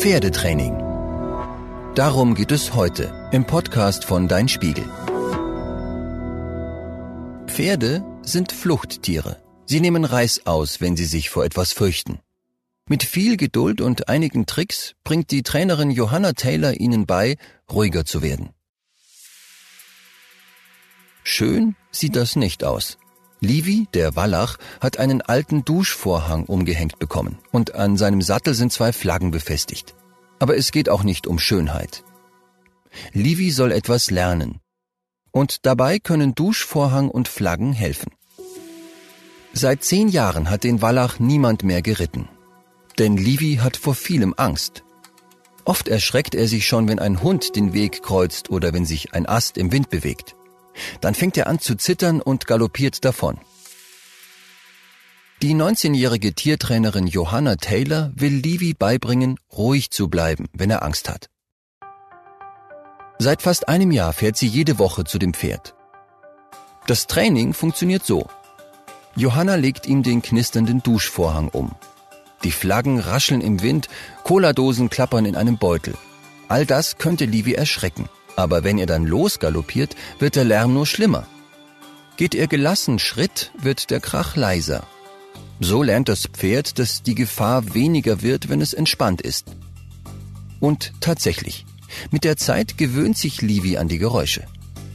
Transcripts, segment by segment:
Pferdetraining. Darum geht es heute im Podcast von Dein Spiegel. Pferde sind Fluchttiere. Sie nehmen Reiß aus, wenn sie sich vor etwas fürchten. Mit viel Geduld und einigen Tricks bringt die Trainerin Johanna Taylor ihnen bei, ruhiger zu werden. Schön sieht das nicht aus. Livi, der Wallach, hat einen alten Duschvorhang umgehängt bekommen und an seinem Sattel sind zwei Flaggen befestigt. Aber es geht auch nicht um Schönheit. Livi soll etwas lernen. Und dabei können Duschvorhang und Flaggen helfen. Seit zehn Jahren hat den Wallach niemand mehr geritten. Denn Livi hat vor vielem Angst. Oft erschreckt er sich schon, wenn ein Hund den Weg kreuzt oder wenn sich ein Ast im Wind bewegt. Dann fängt er an zu zittern und galoppiert davon. Die 19-jährige Tiertrainerin Johanna Taylor will Livy beibringen, ruhig zu bleiben, wenn er Angst hat. Seit fast einem Jahr fährt sie jede Woche zu dem Pferd. Das Training funktioniert so. Johanna legt ihm den knisternden Duschvorhang um. Die Flaggen rascheln im Wind, Cola-Dosen klappern in einem Beutel. All das könnte Livy erschrecken. Aber wenn er dann losgaloppiert, wird der Lärm nur schlimmer. Geht er gelassen Schritt, wird der Krach leiser. So lernt das Pferd, dass die Gefahr weniger wird, wenn es entspannt ist. Und tatsächlich, mit der Zeit gewöhnt sich Livy an die Geräusche.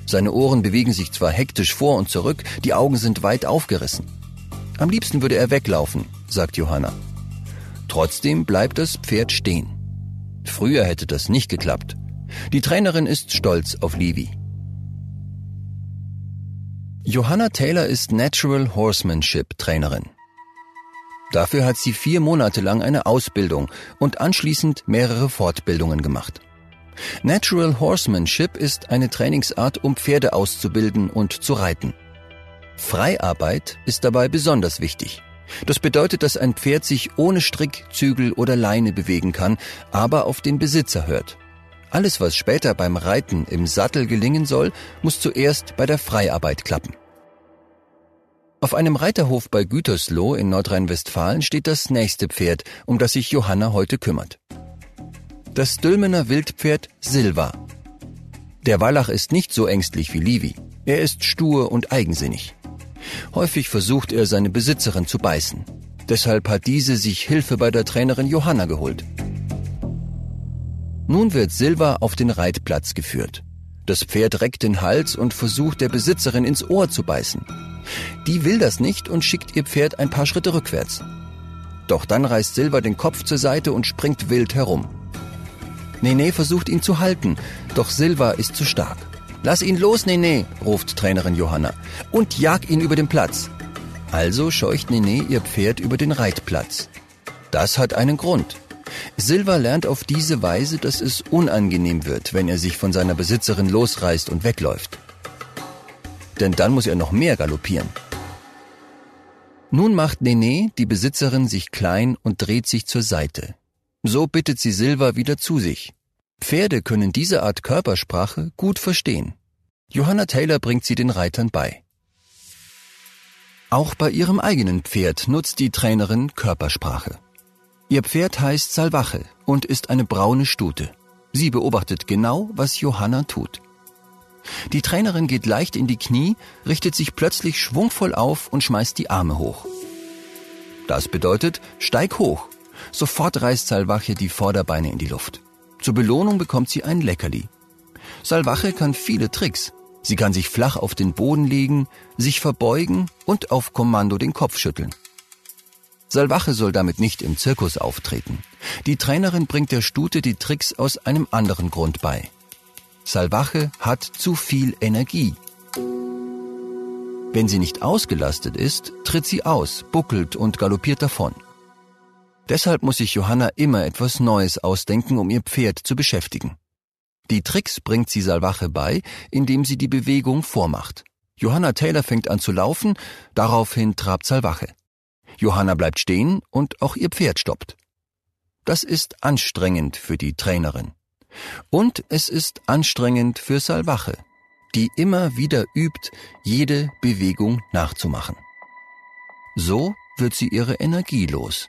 Seine Ohren bewegen sich zwar hektisch vor und zurück, die Augen sind weit aufgerissen. Am liebsten würde er weglaufen, sagt Johanna. Trotzdem bleibt das Pferd stehen. Früher hätte das nicht geklappt. Die Trainerin ist stolz auf Levi. Johanna Taylor ist Natural Horsemanship Trainerin. Dafür hat sie vier Monate lang eine Ausbildung und anschließend mehrere Fortbildungen gemacht. Natural Horsemanship ist eine Trainingsart, um Pferde auszubilden und zu reiten. Freiarbeit ist dabei besonders wichtig. Das bedeutet, dass ein Pferd sich ohne Strick, Zügel oder Leine bewegen kann, aber auf den Besitzer hört. Alles, was später beim Reiten im Sattel gelingen soll, muss zuerst bei der Freiarbeit klappen. Auf einem Reiterhof bei Gütersloh in Nordrhein-Westfalen steht das nächste Pferd, um das sich Johanna heute kümmert. Das Dülmener Wildpferd Silva. Der Wallach ist nicht so ängstlich wie Livi. Er ist stur und eigensinnig. Häufig versucht er, seine Besitzerin zu beißen. Deshalb hat diese sich Hilfe bei der Trainerin Johanna geholt. Nun wird Silva auf den Reitplatz geführt. Das Pferd reckt den Hals und versucht der Besitzerin ins Ohr zu beißen. Die will das nicht und schickt ihr Pferd ein paar Schritte rückwärts. Doch dann reißt Silva den Kopf zur Seite und springt wild herum. Nene versucht ihn zu halten, doch Silva ist zu stark. Lass ihn los, Nene, ruft Trainerin Johanna, und jag ihn über den Platz. Also scheucht Nene ihr Pferd über den Reitplatz. Das hat einen Grund. Silva lernt auf diese Weise, dass es unangenehm wird, wenn er sich von seiner Besitzerin losreißt und wegläuft. Denn dann muss er noch mehr galoppieren. Nun macht Nene, die Besitzerin, sich klein und dreht sich zur Seite. So bittet sie Silva wieder zu sich. Pferde können diese Art Körpersprache gut verstehen. Johanna Taylor bringt sie den Reitern bei. Auch bei ihrem eigenen Pferd nutzt die Trainerin Körpersprache. Ihr Pferd heißt Salvache und ist eine braune Stute. Sie beobachtet genau, was Johanna tut. Die Trainerin geht leicht in die Knie, richtet sich plötzlich schwungvoll auf und schmeißt die Arme hoch. Das bedeutet, steig hoch. Sofort reißt Salvache die Vorderbeine in die Luft. Zur Belohnung bekommt sie ein Leckerli. Salvache kann viele Tricks. Sie kann sich flach auf den Boden legen, sich verbeugen und auf Kommando den Kopf schütteln. Salvache soll damit nicht im Zirkus auftreten. Die Trainerin bringt der Stute die Tricks aus einem anderen Grund bei. Salvache hat zu viel Energie. Wenn sie nicht ausgelastet ist, tritt sie aus, buckelt und galoppiert davon. Deshalb muss sich Johanna immer etwas Neues ausdenken, um ihr Pferd zu beschäftigen. Die Tricks bringt sie Salvache bei, indem sie die Bewegung vormacht. Johanna Taylor fängt an zu laufen, daraufhin trabt Salvache. Johanna bleibt stehen und auch ihr Pferd stoppt. Das ist anstrengend für die Trainerin. Und es ist anstrengend für Salvache, die immer wieder übt, jede Bewegung nachzumachen. So wird sie ihre Energie los.